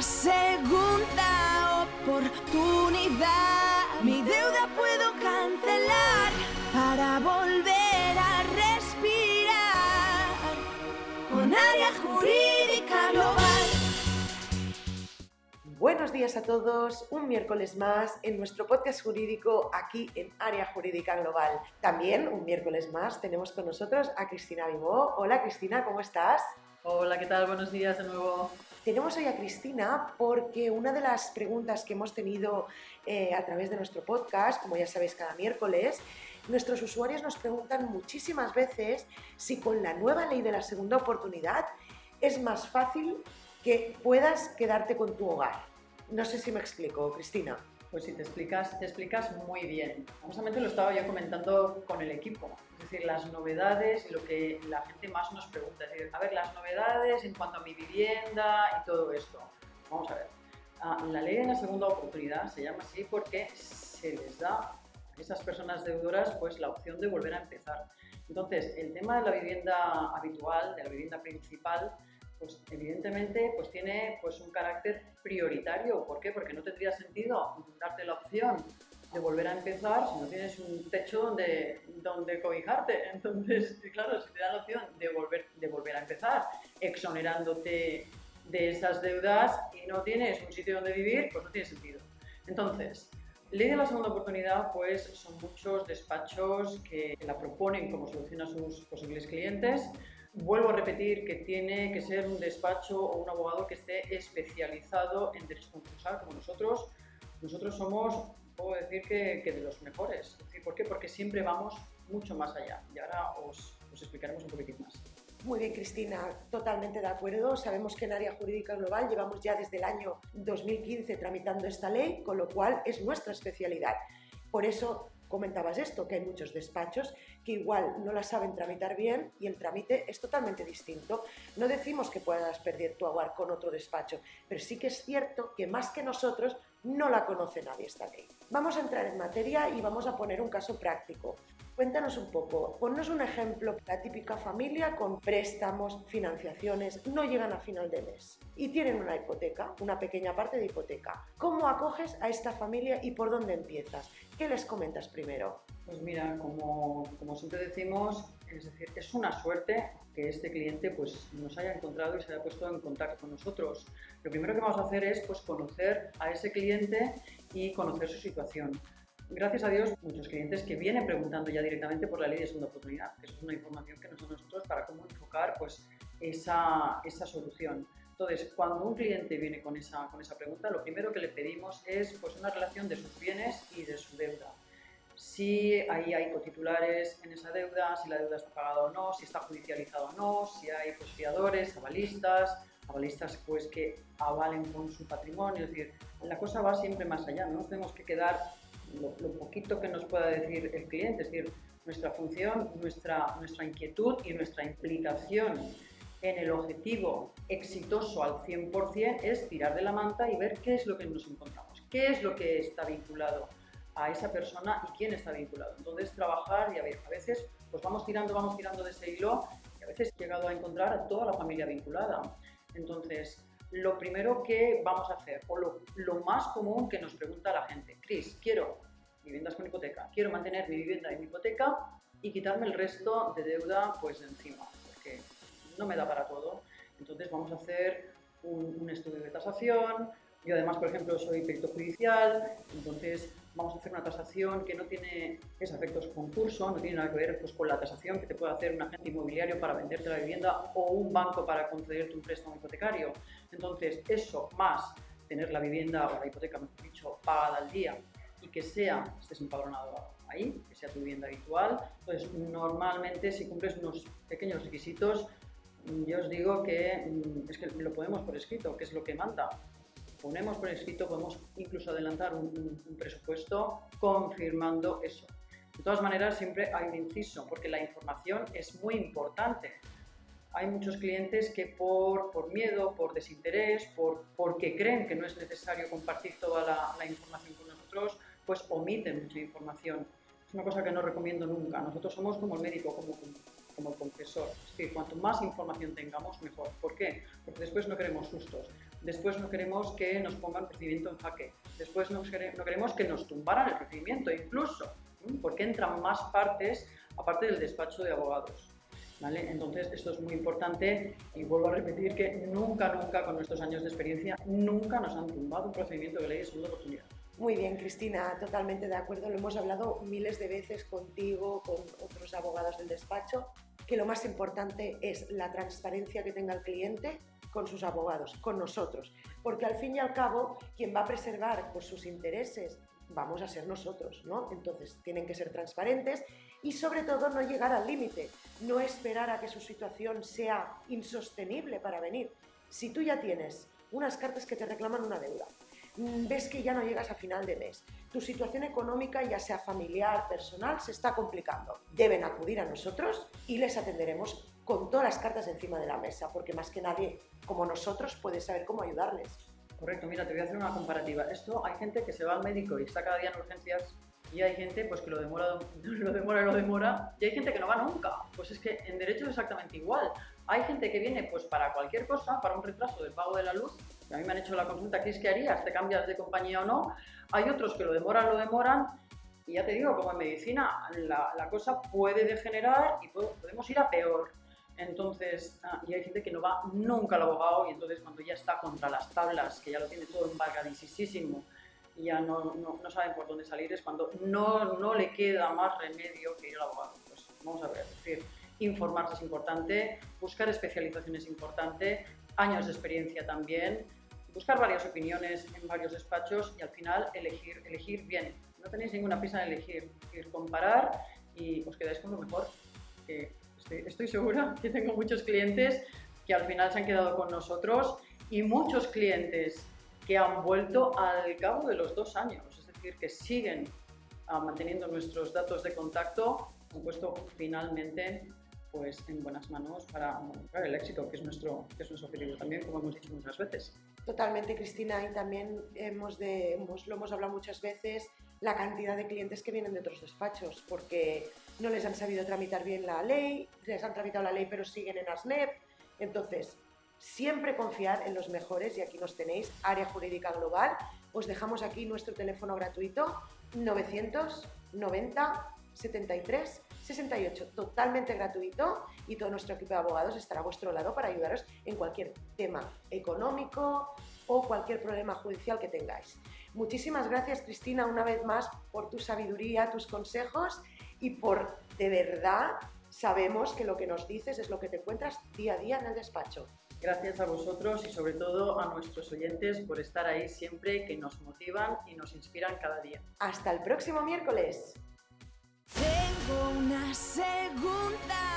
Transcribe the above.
una segunda oportunidad. Mi deuda puedo cancelar para volver a respirar con área jurídica global. Buenos días a todos, un miércoles más en nuestro podcast jurídico aquí en Área Jurídica Global. También un miércoles más tenemos con nosotros a Cristina Vivó. Hola Cristina, ¿cómo estás? Hola, ¿qué tal? Buenos días de nuevo. Tenemos hoy a Cristina porque una de las preguntas que hemos tenido eh, a través de nuestro podcast, como ya sabéis cada miércoles, nuestros usuarios nos preguntan muchísimas veces si con la nueva ley de la segunda oportunidad es más fácil que puedas quedarte con tu hogar. No sé si me explico, Cristina. Pues si te explicas, te explicas muy bien. Justamente lo estaba yo comentando con el equipo. Es decir, las novedades y lo que la gente más nos pregunta. Es decir, a ver, las novedades en cuanto a mi vivienda y todo esto. Vamos a ver. Ah, la ley de la segunda oportunidad se llama así porque se les da a esas personas deudoras pues la opción de volver a empezar. Entonces, el tema de la vivienda habitual, de la vivienda principal, pues evidentemente pues tiene pues un carácter prioritario. ¿Por qué? Porque no tendría sentido darte la opción de volver a empezar si no tienes un techo donde, donde cobijarte. Entonces, claro, si te dan la opción de volver, de volver a empezar, exonerándote de esas deudas y no tienes un sitio donde vivir, pues no tiene sentido. Entonces, Ley de la segunda oportunidad, pues son muchos despachos que la proponen como solución a sus posibles clientes Vuelvo a repetir que tiene que ser un despacho o un abogado que esté especializado en derecho concursal como nosotros. Nosotros somos, puedo decir que, de los mejores. ¿Por qué? Porque siempre vamos mucho más allá. Y ahora os, os explicaremos un poquitín más. Muy bien, Cristina, totalmente de acuerdo. Sabemos que en área jurídica global llevamos ya desde el año 2015 tramitando esta ley, con lo cual es nuestra especialidad. Por eso comentabas esto, que hay muchos despachos que igual no la saben tramitar bien y el trámite es totalmente distinto. No decimos que puedas perder tu hogar con otro despacho, pero sí que es cierto que más que nosotros no la conoce nadie esta ley. Vamos a entrar en materia y vamos a poner un caso práctico. Cuéntanos un poco, ponnos un ejemplo, la típica familia con préstamos, financiaciones, no llegan a final de mes y tienen una hipoteca, una pequeña parte de hipoteca. ¿Cómo acoges a esta familia y por dónde empiezas? ¿Qué les comentas primero? Pues mira, como, como siempre decimos, es decir, es una suerte que este cliente pues, nos haya encontrado y se haya puesto en contacto con nosotros. Lo primero que vamos a hacer es pues, conocer a ese cliente y conocer su situación gracias a Dios, muchos clientes que vienen preguntando ya directamente por la ley de segunda oportunidad, que es una información que nos da nosotros para cómo enfocar pues, esa, esa solución. Entonces, cuando un cliente viene con esa, con esa pregunta, lo primero que le pedimos es pues, una relación de sus bienes y de su deuda. Si ahí hay cotitulares en esa deuda, si la deuda está pagada o no, si está judicializada o no, si hay pues, fiadores, avalistas, avalistas pues, que avalen con su patrimonio. Es decir, la cosa va siempre más allá, no nos tenemos que quedar lo, poquito que nos pueda decir el cliente, es decir, nuestra función, nuestra, nuestra inquietud y nuestra implicación en el objetivo exitoso al 100% es tirar de la manta y ver qué es lo que nos encontramos, qué es lo que está vinculado a esa persona y quién está vinculado. Entonces, trabajar y a veces pues vamos tirando, vamos tirando de ese hilo y a veces he llegado a encontrar a toda la familia vinculada. Entonces, lo primero que vamos a hacer, o lo, más común que nos pregunta la gente, Cris, quiero viviendas con hipoteca, quiero mantener mi vivienda en mi hipoteca y quitarme el resto de deuda pues de encima, porque no me da para todo. Entonces vamos a hacer un, un estudio de tasación, yo además, por ejemplo, soy perito judicial, entonces vamos a hacer una tasación que no tiene esos efectos concurso, no tiene nada que ver pues, con la tasación que te puede hacer un agente inmobiliario para venderte la vivienda o un banco para concederte un préstamo hipotecario. Entonces, eso más tener la vivienda o la hipoteca, mejor dicho, pagada al día y que sea, estés empadronado ahí, que sea tu vivienda habitual, pues normalmente si cumples unos pequeños requisitos, yo os digo que mm, es que lo podemos por escrito, que es lo que manda ponemos por escrito, podemos incluso adelantar un, presupuesto confirmando eso. De todas maneras, siempre hay un inciso, porque la información es muy importante. Hay muchos clientes que por, por miedo, por desinterés, por, porque creen que no es necesario compartir toda la, la información con nosotros, pues omiten mucha información. Es una cosa que no recomiendo nunca. Nosotros somos como el médico, como, como el confesor. Es decir, cuanto más información tengamos, mejor. ¿Por qué? Porque después no queremos sustos. Después no queremos que nos pongan procedimiento en jaque. Después no, queremos que nos tumbaran el procedimiento incluso, porque entran más partes aparte del despacho de abogados. ¿Vale? Entonces, esto es muy importante y vuelvo a repetir que nunca, nunca, con nuestros años de experiencia, nunca nos han tumbado un procedimiento de ley de segunda oportunidad. Muy bien, Cristina, totalmente de acuerdo. Lo hemos hablado miles de veces contigo, con otros abogados del despacho, que lo más importante es la transparencia que tenga el cliente con sus abogados, con nosotros, porque al fin y al cabo quien va a preservar por sus intereses vamos a ser nosotros, ¿no? Entonces tienen que ser transparentes y sobre todo no llegar al límite, no esperar a que su situación sea insostenible para venir. Si tú ya tienes unas cartas que te reclaman una deuda, mm, ves que ya no llegas a final de mes, tu situación económica, ya sea familiar, personal, se está complicando, deben acudir a nosotros y les atenderemos con todas las cartas encima de la mesa, porque más que nadie como nosotros puede saber cómo ayudarles. Correcto, mira, te voy a hacer una comparativa. Esto hay gente que se va al médico y está cada día en urgencias y hay gente pues que lo demora, lo demora, lo demora y hay gente que no va nunca. Pues es que en derecho es exactamente igual. Hay gente que viene pues para cualquier cosa, para un retraso del pago de la luz. A mí me han hecho la consulta, ¿qué es que harías? ¿Te cambias de compañía o no? Hay otros que lo demoran, lo demoran y ya te digo, como en medicina, la, la cosa puede degenerar y podemos ir a peor. Entonces, ah, y hay gente que no va nunca al abogado y entonces cuando ya está contra las tablas, que ya lo tiene todo embargadísimo y ya no, no, no, saben por dónde salir, es cuando no, no le queda más remedio que ir al abogado. Pues vamos a ver, es decir, informarse es importante, buscar especialización es importante, años de experiencia también, buscar varias opiniones en varios despachos y al final elegir, elegir bien. No tenéis ninguna prisa en elegir, ir comparar y os quedáis con lo mejor. Que estoy, segura que tengo muchos clientes que al final se han quedado con nosotros y muchos clientes que han vuelto al cabo de los dos años, es decir, que siguen ah, manteniendo nuestros datos de contacto, han puesto finalmente pues, en buenas manos para, el éxito, que es, nuestro, que es nuestro objetivo también, como hemos dicho muchas veces. Totalmente, Cristina, y también hemos de, hemos, lo hemos hablado muchas veces, la cantidad de clientes que vienen de otros despachos, porque no les han sabido tramitar bien la ley, les han tramitado la ley pero siguen en ASNEP. Entonces, siempre confiar en los mejores y aquí nos tenéis, Área Jurídica Global. Os dejamos aquí nuestro teléfono gratuito 990 73 68, totalmente gratuito y todo nuestro equipo de abogados estará a vuestro lado para ayudaros en cualquier tema económico o cualquier problema judicial que tengáis. Muchísimas gracias Cristina una vez más por tu sabiduría, tus consejos y por de verdad sabemos que lo que nos dices es lo que te encuentras día a día en el despacho. Gracias a vosotros y sobre todo a nuestros oyentes por estar ahí siempre, que nos motivan y nos inspiran cada día. Hasta el próximo miércoles. Tengo una segunda